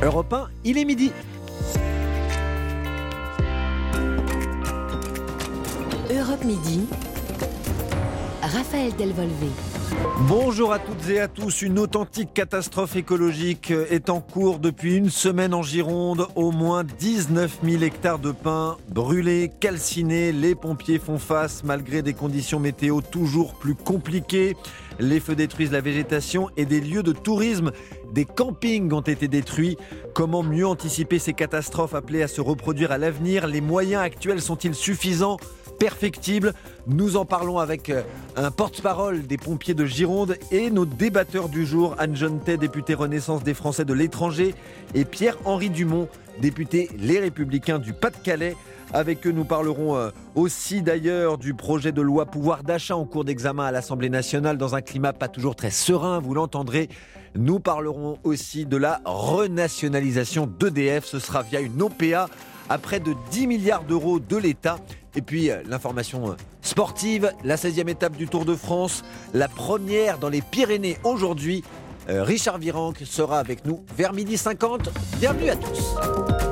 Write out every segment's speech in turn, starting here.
Europe 1, il est midi. Europe Midi. Raphaël Delvolvé. Bonjour à toutes et à tous. Une authentique catastrophe écologique est en cours depuis une semaine en Gironde. Au moins 19 000 hectares de pins brûlés, calcinés. Les pompiers font face malgré des conditions météo toujours plus compliquées. Les feux détruisent la végétation et des lieux de tourisme. Des campings ont été détruits. Comment mieux anticiper ces catastrophes appelées à se reproduire à l'avenir? Les moyens actuels sont-ils suffisants? Perfectibles Nous en parlons avec euh, un porte-parole des pompiers de Gironde et nos débatteurs du jour, Anne Jontet, députée Renaissance des Français de l'étranger, et Pierre-Henri Dumont, député Les Républicains du Pas-de-Calais. Avec eux, nous parlerons euh, aussi d'ailleurs du projet de loi pouvoir d'achat en cours d'examen à l'Assemblée nationale dans un climat pas toujours très serein, vous l'entendrez. Nous parlerons aussi de la renationalisation d'EDF. Ce sera via une OPA à près de 10 milliards d'euros de l'État. Et puis euh, l'information euh, sportive, la 16e étape du Tour de France, la première dans les Pyrénées aujourd'hui. Richard Virenque sera avec nous vers midi 50. Bienvenue à tous.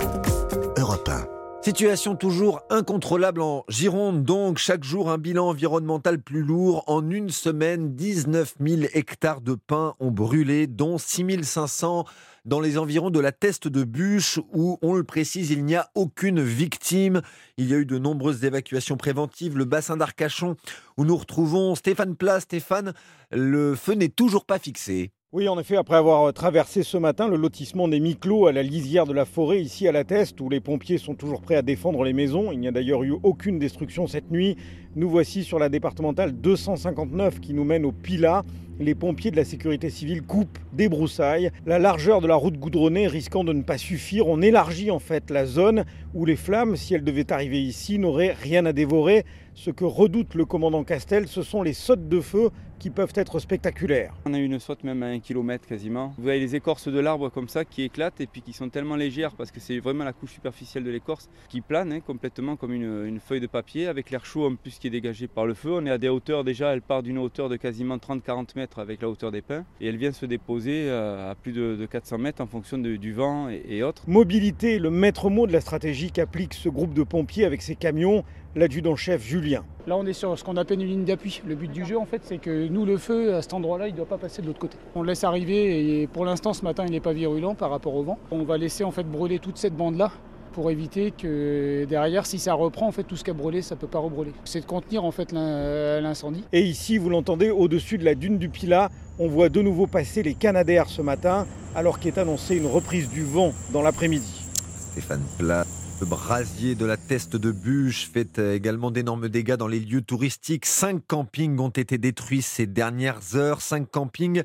Europe 1. Situation toujours incontrôlable en Gironde, donc chaque jour un bilan environnemental plus lourd. En une semaine, 19 000 hectares de pins ont brûlé, dont 6 500 dans les environs de la Teste de Bûche, où, on le précise, il n'y a aucune victime. Il y a eu de nombreuses évacuations préventives. Le bassin d'Arcachon, où nous retrouvons Stéphane Plat. Stéphane, le feu n'est toujours pas fixé. Oui, en effet, après avoir traversé ce matin le lotissement des Miclos à la lisière de la forêt, ici à la Teste, où les pompiers sont toujours prêts à défendre les maisons, il n'y a d'ailleurs eu aucune destruction cette nuit. Nous voici sur la départementale 259 qui nous mène au Pila. Les pompiers de la sécurité civile coupent des broussailles. La largeur de la route goudronnée risquant de ne pas suffire, on élargit en fait la zone où les flammes, si elles devaient arriver ici, n'auraient rien à dévorer. Ce que redoute le commandant Castel, ce sont les sautes de feu qui peuvent être spectaculaires. On a une saute même à un kilomètre quasiment. Vous voyez les écorces de l'arbre comme ça qui éclatent et puis qui sont tellement légères parce que c'est vraiment la couche superficielle de l'écorce qui plane hein, complètement comme une, une, feuille de papier avec l'air chaud en plus qui est dégagé par le feu. On est à des hauteurs déjà, elle part d'une hauteur de quasiment 30-40 mètres avec la hauteur des pins et elle vient se déposer à plus de, 400 mètres en fonction de, du vent et, et autres. Mobilité, le maître mot de la stratégie qu'applique ce groupe de pompiers avec ses camions l'adjudant-chef Julien. Là, on est sur ce qu'on appelle une ligne d'appui. Le but du jeu, en fait, c'est que nous, le feu, à cet endroit-là, il ne doit pas passer de l'autre côté. On le laisse arriver et pour l'instant, ce matin, il n'est pas virulent par rapport au vent. On va laisser en fait brûler toute cette bande-là pour éviter que derrière, si ça reprend, en fait, tout ce qui a brûlé, ça ne peut pas rebrûler. C'est de contenir en fait l'incendie. Et ici, vous l'entendez, au-dessus de la dune du Pilat, on voit de nouveau passer les Canadaires ce matin, alors qu'est annoncée une reprise du vent dans l'après-midi. Stéphane Plat. Le brasier de la Teste de Bûche fait également d'énormes dégâts dans les lieux touristiques. Cinq campings ont été détruits ces dernières heures. Cinq campings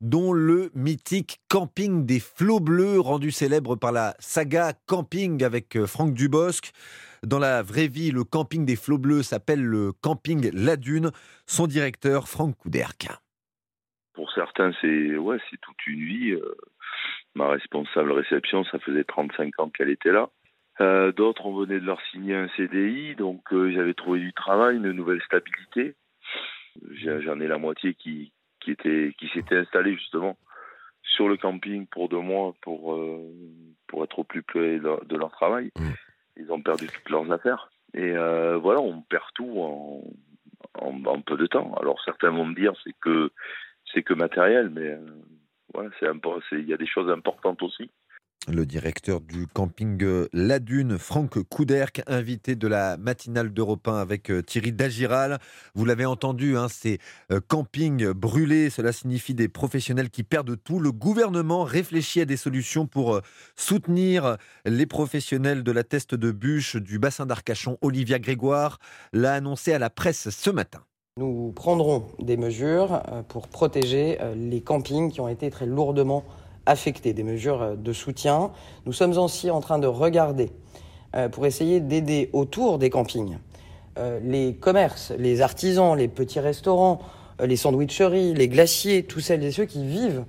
dont le mythique camping des flots bleus, rendu célèbre par la saga Camping avec euh, Franck Dubosc. Dans la vraie vie, le camping des flots bleus s'appelle le camping La Dune. Son directeur, Franck Couderc. Pour certains, c'est ouais, toute une vie. Euh, ma responsable réception, ça faisait 35 ans qu'elle était là. Euh, D'autres, on venait de leur signer un CDI, donc euh, j'avais trouvé du travail, une nouvelle stabilité. J'en ai la moitié qui, qui était qui s'était installé justement sur le camping pour deux mois pour euh, pour être au plus près de, leur travail. Mmh. Ils ont perdu toutes leurs affaires et euh, voilà, on perd tout en, en, en, peu de temps. Alors certains vont me dire c'est que c'est que matériel, mais euh, voilà, c'est il y a des choses importantes aussi. Le directeur du camping euh, La Dune, Franck Couderc, invité de la matinale d'Europe 1 avec euh, Thierry Dagiral. Vous l'avez entendu, hein, ces euh, campings brûlés, cela signifie des professionnels qui perdent tout. Le gouvernement réfléchit à des solutions pour soutenir les professionnels de la teste de bûche du bassin d'Arcachon. Olivia Grégoire l'a annoncé à la presse ce matin. Nous prendrons des mesures pour protéger les campings qui ont été très lourdement affectés, des mesures de soutien. Nous sommes aussi en train de regarder euh, pour essayer d'aider autour des campings euh, les commerces, les artisans, les petits restaurants, euh, les sandwicheries, les glaciers, tous celles et ceux qui vivent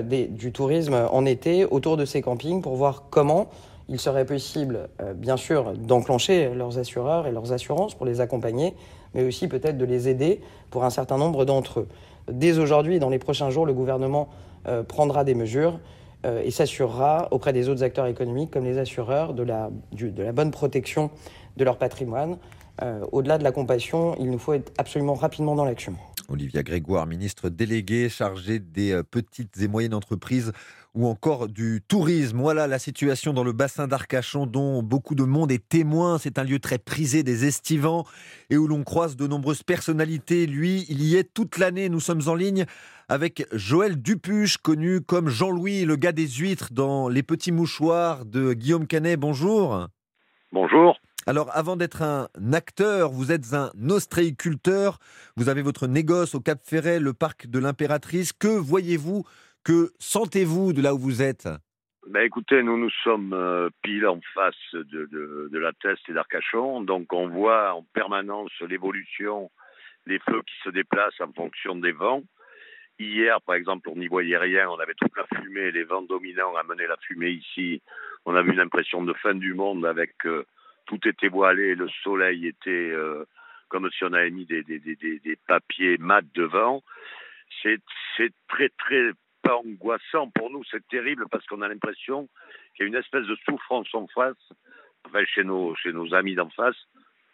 du tourisme en été autour de ces campings pour voir comment il serait possible, bien sûr, d'enclencher leurs assureurs et leurs assurances pour les accompagner, mais aussi peut-être de les aider pour un certain nombre d'entre eux. Dès aujourd'hui, dans les prochains jours, le gouvernement euh, prendra des mesures euh, et s'assurera auprès des autres acteurs économiques comme les assureurs de la, de la bonne protection de leur patrimoine. Euh, au-delà de la compassion, il nous faut être absolument rapidement dans l'action. Olivia Grégoire, ministre déléguée chargée des euh, petites et moyennes entreprises ou encore du tourisme. Voilà la situation dans le bassin d'Arcachon dont beaucoup de monde est témoin. C'est un lieu très prisé des estivants et où l'on croise de nombreuses personnalités. Lui, il y est toute l'année. Nous sommes en ligne avec Joël Dupuche, connu comme Jean-Louis, le gars des huîtres dans Les Petits Mouchoirs de Guillaume Canet. Bonjour. Bonjour. Alors, avant d'être un acteur, vous êtes un ostréiculteur. Vous avez votre négoce au Cap Ferret, le parc de l'Impératrice. Que voyez-vous Que sentez-vous de là où vous êtes? Ben écoutez, nous nous sommes euh, pile en face de, la Teste et d'Arcachon, donc on voit en permanence l'évolution, les feux qui se déplacent en fonction des vents. Hier, par exemple, on n'y voyait rien, on avait toute la fumée, les vents dominants amenaient la fumée ici. On avait une impression de fin du monde avec euh, tout était voilé, le soleil était euh, comme si on avait mis des, des, des, des papiers mat devant. C'est très, très pas angoissant pour nous, c'est terrible parce qu'on a l'impression qu'il y a une espèce de souffrance en face, enfin, chez, nos, chez nos amis d'en face,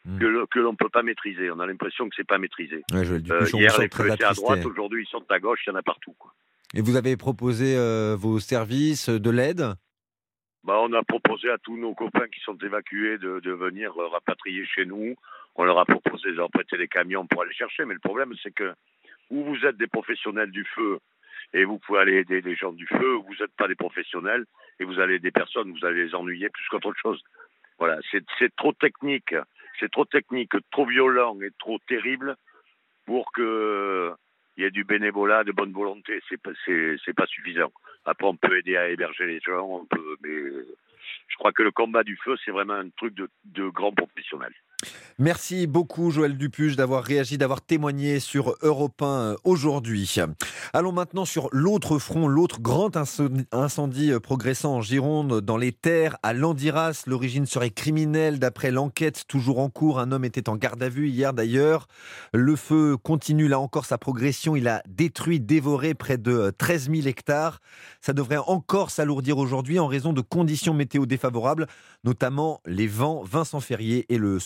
hmm. que, l'on ne peut pas maîtriser. On a l'impression que c'est pas maîtrisé. euh, hier, les feux étaient à droite, aujourd'hui, ils sont à gauche, il y en a partout. Quoi. Et vous avez proposé euh, vos services de l'aide? Bah, on a proposé à tous nos copains qui sont évacués de, venir euh, rapatrier chez nous. On leur a proposé de leur prêter des camions pour aller chercher. Mais le problème, c'est que où vous êtes des professionnels du feu et vous pouvez aller aider les gens du feu, vous n'êtes pas des professionnels et vous allez aider personne, vous allez les ennuyer plus qu'autre chose. Voilà, c'est trop technique, c'est trop technique, trop violent et trop terrible pour que il y ait du bénévolat, de bonne volonté. C'est pas, pas suffisant. Après, on peut aider à héberger les gens, on peut, mais je crois que le combat du feu, c'est vraiment un truc de, de grands professionnels. Merci beaucoup Joël Dupuche d'avoir réagi, d'avoir témoigné sur Europe 1 euh, aujourd'hui. Allons maintenant sur l'autre front, l'autre grand incendie euh, progressant en Gironde, dans les terres à Landiras. L'origine serait criminelle d'après l'enquête toujours en cours. Un homme était en garde à vue hier d'ailleurs. Le feu continue là encore sa progression. Il a détruit, dévoré près de 13 euh, 000 hectares. Ça devrait encore s'alourdir aujourd'hui en raison de conditions météo défavorables, notamment les vents. Vincent Ferrier et le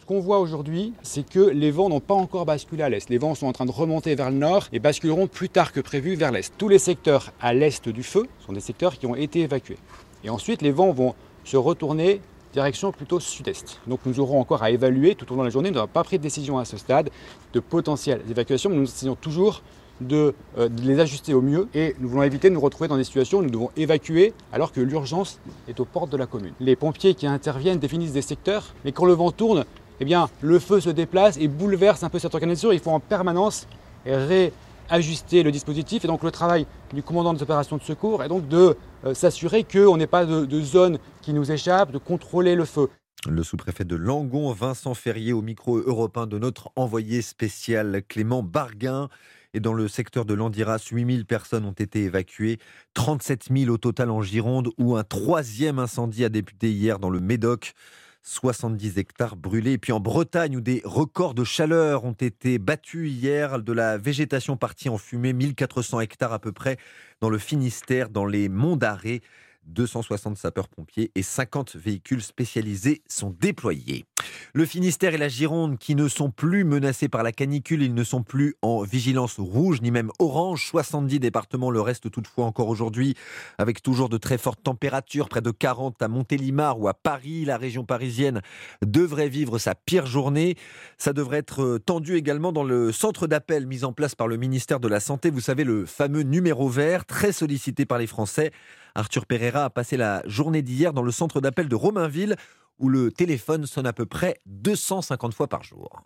Ce qu'on voit aujourd'hui, c'est que les vents n'ont pas encore basculé à l'est. Les vents sont en train de remonter vers le nord et basculeront plus tard que prévu vers l'est. Tous les secteurs à l'est du feu sont des secteurs qui ont été évacués. Et ensuite, les vents vont se retourner direction plutôt sud-est. Donc nous aurons encore à évaluer tout au long de la journée. Nous n'avons pas pris de décision à ce stade de potentielles évacuations, mais nous essayons toujours de, les ajuster au mieux et nous voulons éviter de nous retrouver dans des situations où nous devons évacuer alors que l'urgence est aux portes de la commune. Les pompiers qui interviennent définissent des secteurs, mais quand le vent tourne, eh bien, le feu se déplace et bouleverse un peu cette organisation. Il faut en permanence réajuster le dispositif et donc le travail du commandant des opérations de secours est donc de euh, s'assurer qu'on n'ait pas de, de zone qui nous échappe, de contrôler le feu. Le sous-préfet de Langon, Vincent Ferrier, au micro européen de notre envoyé spécial Clément Barguin. Et dans le secteur de l'Andiras, 8000 personnes ont été évacuées, 37 000 au total en Gironde, où un troisième incendie a débuté hier dans le Médoc. 70 hectares brûlés. Et puis en Bretagne, où des records de chaleur ont été battus hier, de la végétation partie en fumée, 1400 hectares à peu près dans le Finistère, dans les monts d'Arrée. 260 sapeurs-pompiers et 50 véhicules spécialisés sont déployés. Le Finistère et la Gironde qui ne sont plus menacés par la canicule, ils ne sont plus en vigilance rouge ni même orange. 70 départements le restent toutefois encore aujourd'hui avec toujours de très fortes températures, près de 40 à Montélimar ou à Paris. La région parisienne devrait vivre sa pire journée. Ça devrait être tendu également dans le centre d'appel mis en place par le ministère de la Santé. Vous savez, le fameux numéro vert, très sollicité par les Français. Arthur Pereira a passé la journée d'hier dans le centre d'appel de Romainville où le téléphone sonne à peu près 250 fois par jour.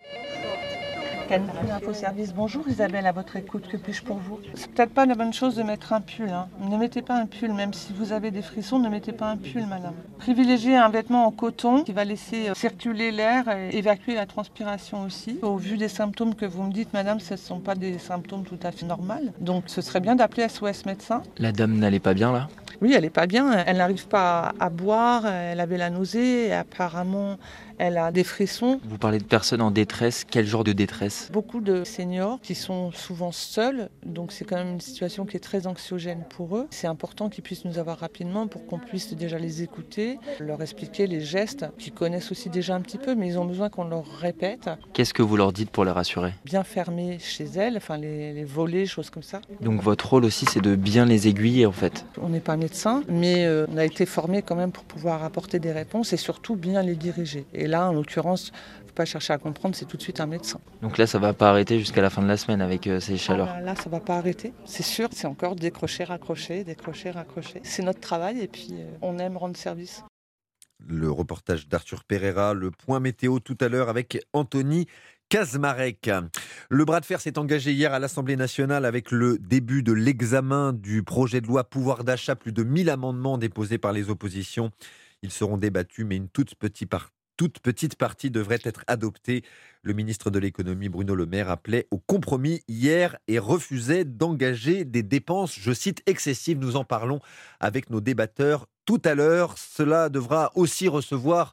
Info Service, bonjour Isabelle, à votre écoute, que puis-je pour vous? C'est peut-être pas la bonne chose de mettre un pull. Hein. Ne mettez pas un pull, même si vous avez des frissons, ne mettez pas un pull, madame. Privilégiez un vêtement en coton qui va laisser euh, circuler l'air et évacuer la transpiration aussi. Au vu des symptômes que vous me dites, madame, ce ne sont pas des symptômes tout à fait normaux. Donc ce serait bien d'appeler SOS médecin. La dame n'allait pas bien là? Oui, elle n'est pas bien. Elle n'arrive pas à boire. Elle avait la nausée. Apparemment, elle a des frissons. Vous parlez de personnes en détresse, quel genre de détresse? Beaucoup de seniors qui sont souvent seuls, donc c'est quand même une situation qui est très anxiogène pour eux. C'est important qu'ils puissent nous avoir rapidement pour qu'on puisse déjà les écouter, leur expliquer les gestes qu'ils connaissent aussi déjà un petit peu, mais ils ont besoin qu'on leur répète. Qu'est-ce que vous leur dites pour les rassurer Bien fermer chez elles, enfin les, les voler, choses comme ça. Donc votre rôle aussi c'est de bien les aiguiller en fait On n'est pas médecin, mais euh, on a été formé quand même pour pouvoir apporter des réponses et surtout bien les diriger. Et là, en l'occurrence, faut pas chercher à comprendre, c'est tout de suite un médecin. Donc là, ça va pas arrêter jusqu'à la fin de la semaine avec euh, ces chaleurs. Ah là, là, ça va pas arrêter, c'est sûr. C'est encore décrocher, raccrocher, décrocher, raccrocher. C'est notre travail et puis euh, on aime rendre service. Le reportage d'Arthur Pereira, le point météo tout à l'heure avec Anthony Kazmarek. Le bras de fer s'est engagé hier à l'Assemblée nationale avec le début de l'examen du projet de loi pouvoir d'achat. Plus de 1000 amendements déposés par les oppositions. Ils seront débattus, mais une toute petite, par- toute petite partie devrait être adoptée. Le ministre de l'économie, Bruno Le Maire, appelait au compromis hier et refusait d'engager des dépenses, je cite, excessives. Nous en parlons avec nos débatteurs tout à l'heure. Cela devra aussi recevoir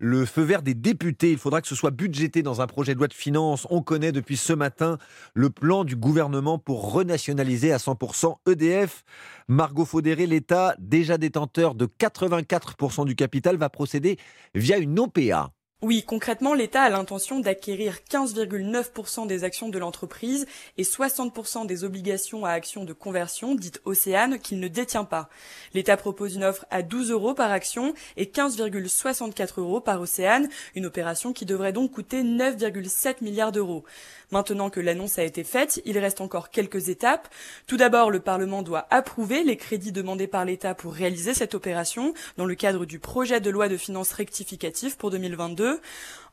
le feu vert des députés. Il faudra que ce soit budgété dans un projet de loi de finances. On connaît depuis ce matin le plan du gouvernement pour renationaliser à 100% EDF. Margot Faudéré, l'État, déjà détenteur de 84% du capital, va procéder via une OPA. Oui, concrètement, l'État a l'intention d'acquérir 15,9% des actions de l'entreprise et 60% des obligations à actions de conversion, dites Océane, qu'il ne détient pas. L'État propose une offre à 12 euros par action et 15,64 euros par Océane, une opération qui devrait donc coûter 9,7 milliards d'euros. Maintenant que l'annonce a été faite, il reste encore quelques étapes. Tout d'abord, le Parlement doit approuver les crédits demandés par l'État pour réaliser cette opération dans le cadre du projet de loi de finances rectificative pour 2022.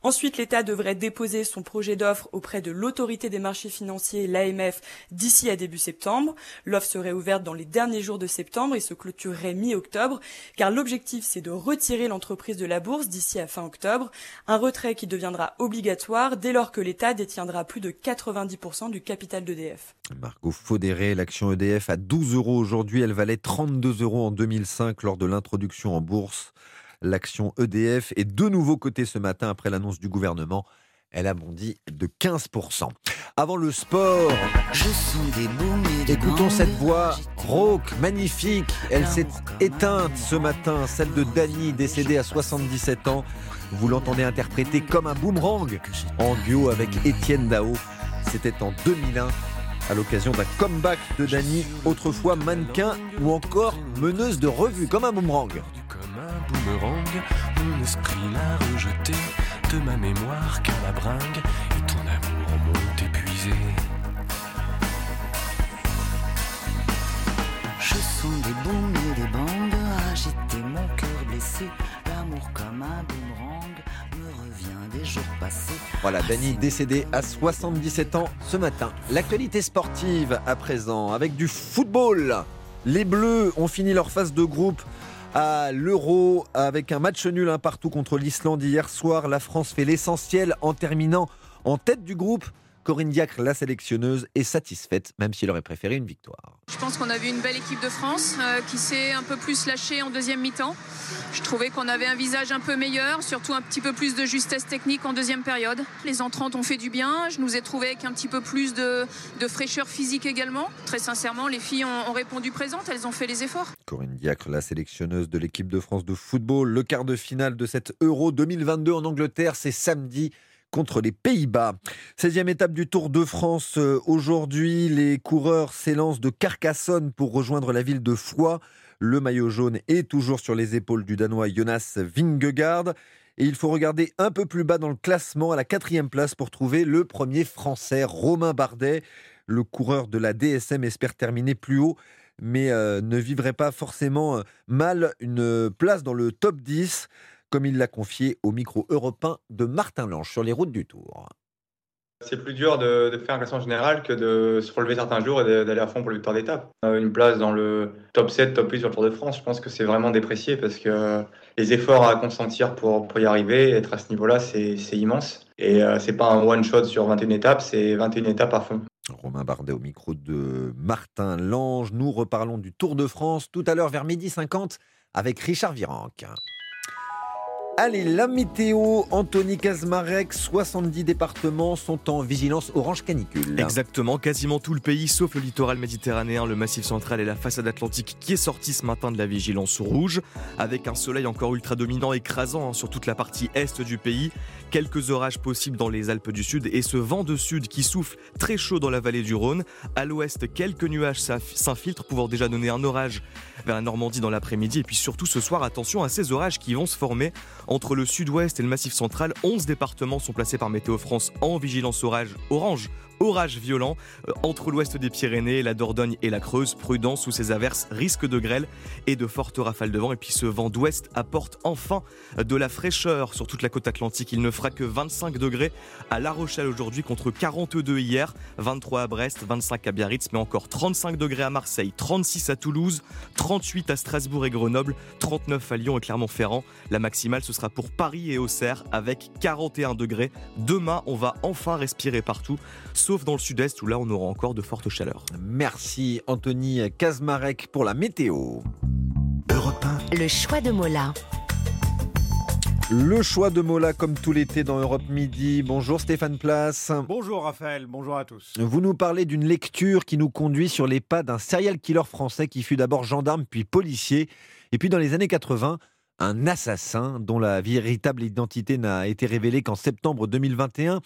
Ensuite, l'État devrait déposer son projet d'offre auprès de l'autorité des marchés financiers, l'AMF, d'ici à début septembre. L'offre serait ouverte dans les derniers jours de septembre et se clôturerait mi-octobre, car l'objectif c'est de retirer l'entreprise de la bourse d'ici à fin octobre, un retrait qui deviendra obligatoire dès lors que l'État détiendra plus de 90% du capital d'EDF. Margot Faudéré, l'action EDF à 12 euros aujourd'hui, elle valait 32 euros en 2005 lors de l'introduction en bourse. L'action EDF est de nouveau cotée ce matin après l'annonce du gouvernement. Elle a bondi de 15%. Avant le sport, écoutons cette voix rauque, magnifique. Elle s'est éteinte ce matin, celle de Dany, décédée à 77 ans. Vous l'entendez interpréter comme un boomerang en duo avec Étienne Dao. C'était en 2001 à l'occasion d'un comeback de Dany, autrefois mannequin ou encore meneuse de revue, comme un boomerang. Boomerang, mon esprit l'a rejeté de ma mémoire car la bringue et ton amour m'ont épuisé. Je sens des booms et des bandes agiter mon cœur blessé. L'amour comme un boomerang me revient des jours passés. Voilà, Dany décédé à 77 ans ce matin. L'actualité sportive à présent avec du football. Les Bleus ont fini leur phase de groupe à l'Euro avec un match nul un partout contre l'Islande hier soir. La France fait l'essentiel en terminant en tête du groupe. Corinne Diacre, la sélectionneuse, est satisfaite, même s'il aurait préféré une victoire. Je pense qu'on a vu une belle équipe de France euh, qui s'est un peu plus lâchée en deuxième mi-temps. Je trouvais qu'on avait un visage un peu meilleur, surtout un petit peu plus de justesse technique en deuxième période. Les entrantes ont fait du bien. Je nous ai trouvé avec un petit peu plus de, de fraîcheur physique également. Très sincèrement, les filles ont, ont répondu présentes. Elles ont fait les efforts. Corinne Diacre, la sélectionneuse de l'équipe de France de football. Le quart de finale de cette Euro 2022 en Angleterre, c'est samedi contre les Pays-Bas. 16e étape du Tour de France. Euh, Aujourd'hui, les coureurs s'élancent de Carcassonne pour rejoindre la ville de Foix. Le maillot jaune est toujours sur les épaules du Danois Jonas Vingegaard. Et il faut regarder un peu plus bas dans le classement, à la quatrième place, pour trouver le premier Français, Romain Bardet. Le coureur de la DSM espère terminer plus haut, mais euh, ne vivrait pas forcément euh, mal une place dans le top 10 comme il l'a confié au micro européen de Martin Lange sur les routes du Tour. C'est plus dur de, de, faire un classement général que de se relever certains jours et d'aller à fond pour le victoire d'étape. Une place dans le top 7, top 8 sur le Tour de France, je pense que c'est vraiment déprécié parce que les efforts à consentir pour, pour y arriver, être à ce niveau-là, c'est immense. Et euh, c'est pas un one-shot sur 21 étapes, c'est 21 étapes à fond. Romain Bardet au micro de Martin Lange. Nous reparlons du Tour de France tout à l'heure vers midi 50 avec Richard Virenque. Allez, la météo, Anthony Kazmarek, 70 départements sont en vigilance orange canicule. Exactement, quasiment tout le pays, sauf le littoral méditerranéen, le massif central et la façade atlantique qui est sorti ce matin de la vigilance rouge, avec un soleil encore ultra dominant, écrasant hein, sur toute la partie est du pays, quelques orages possibles dans les Alpes du Sud et ce vent de sud qui souffle très chaud dans la vallée du Rhône. À l'ouest, quelques nuages s'infiltrent, pouvant déjà donner un orage vers la Normandie dans l'après-midi. Et puis surtout ce soir, attention à ces orages qui vont se former entre le sud-ouest et le massif central. 11 départements sont placés par Météo France en vigilance orage orange orage violent euh, entre l'ouest des Pyrénées, la Dordogne et la Creuse. Prudence sous ces averses, risque de grêle et de fortes rafales de vent. Et puis ce vent d'ouest apporte enfin de la fraîcheur sur toute la côte atlantique. Il ne fera que 25 degrés à La Rochelle aujourd'hui contre 42 hier, 23 à Brest, 25 à Biarritz, mais encore 35 degrés à Marseille, 36 à Toulouse, 38 à Strasbourg et Grenoble, 39 à Lyon et Clermont-Ferrand. La maximale, ce sera pour Paris et Auxerre avec 41 degrés. Demain, on va enfin respirer partout sauf dans le sud-est où là on aura encore de fortes chaleurs. Merci Anthony Kazmarek pour la météo. Le choix de Mola. Le choix de Mola comme tout l'été dans Europe Midi. Bonjour Stéphane Place. Bonjour Raphaël, bonjour à tous. Vous nous parlez d'une lecture qui nous conduit sur les pas d'un serial killer français qui fut d'abord gendarme puis policier et puis dans les années 80 un assassin dont la véritable identité n'a été révélée qu'en septembre 2021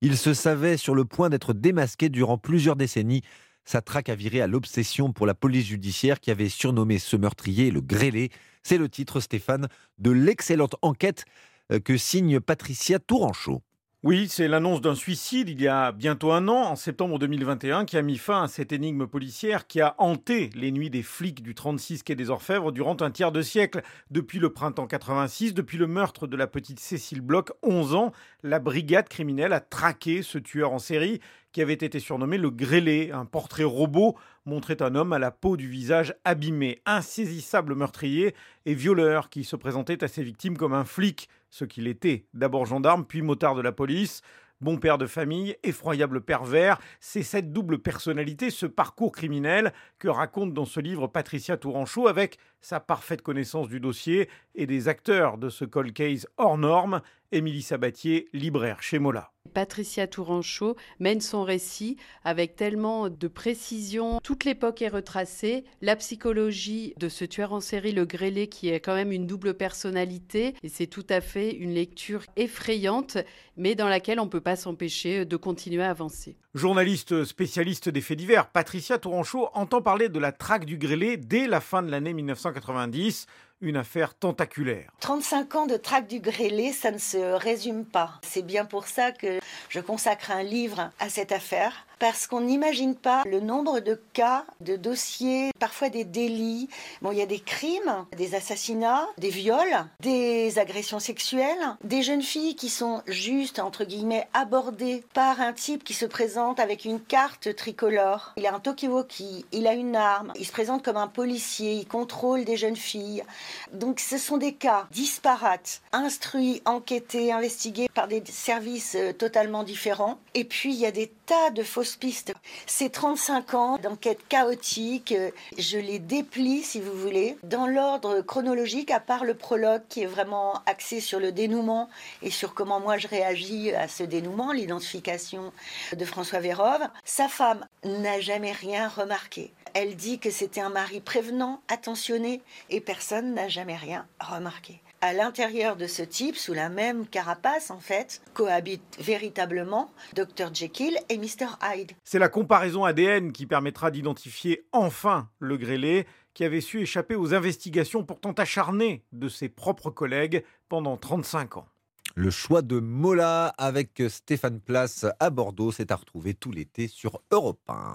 il se savait sur le point d'être démasqué durant plusieurs décennies. Sa traque a viré à l'obsession pour la police judiciaire qui avait surnommé ce meurtrier le grêlé. C'est le titre, Stéphane, de l'excellente enquête euh, que signe Patricia Touranchot. Oui, c'est l'annonce d'un suicide il y a bientôt un an, en septembre 2021, qui a mis fin à cette énigme policière qui a hanté les nuits des flics du 36 quai des Orfèvres durant un tiers de siècle. Depuis le printemps 86, depuis le meurtre de la petite Cécile Bloch, 11 ans, la brigade criminelle a traqué ce tueur en série qui avait été surnommé le grêlé. Un portrait robot montrait un homme à la peau du visage abîmé, insaisissable meurtrier et violeur qui se présentait à ses victimes comme un flic ce qu'il était, d'abord gendarme, puis motard de la police. Bon père de famille, effroyable pervers, c'est cette double personnalité, ce parcours criminel que raconte dans ce livre Patricia Touranchot avec sa parfaite connaissance du dossier et des acteurs de ce cold case hors norme, Émilie Sabatier, libraire chez Mola. Patricia Touranchot mène son récit avec tellement de précision. Toute l'époque est retracée. La psychologie de ce tueur en série, le grêlé, qui est quand même une double personnalité. Et c'est tout à fait une lecture effrayante, mais dans laquelle on ne peut pas s'empêcher de continuer à avancer. Journaliste spécialiste des faits divers, Patricia Touranchot entend parler de la traque du grêlé dès la fin de l'année 1990 une affaire tentaculaire. 35 ans de traque du grêlé, ça ne se résume pas. C'est bien pour ça que je consacre un livre à cette affaire parce qu'on n'imagine pas le nombre de cas, de dossiers, parfois des délits. Bon, il y a des crimes, des assassinats, des viols, des agressions sexuelles, des jeunes filles qui sont juste, entre guillemets, abordées par un type qui se présente avec une carte tricolore. Il a un talkie-walkie, il a une arme, il se présente comme un policier, il contrôle des jeunes filles. Donc ce sont des cas disparates, instruits, enquêtés, investigués par des services euh, totalement différents. Et puis il y a des tas de fausses pistes. Ces 35 ans d'enquête chaotique, euh, je les déplie, si vous voulez, dans l'ordre chronologique, à part le prologue qui est vraiment axé sur le dénouement et sur comment moi je réagis à ce dénouement, l'identification de François Vérove. Sa femme n'a jamais rien remarqué. Elle dit que c'était un mari prévenant, attentionné, et personne n'a jamais rien remarqué à l'intérieur de ce type, sous la même carapace en fait, cohabitent véritablement Dr Jekyll et Mr Hyde. C'est la comparaison ADN qui permettra d'identifier enfin le grêlé qui avait su échapper aux investigations pourtant acharnées de ses propres collègues pendant 35 ans. Le choix de Mola avec Stéphane Place à Bordeaux, c'est à retrouver tout l'été sur Europe 1.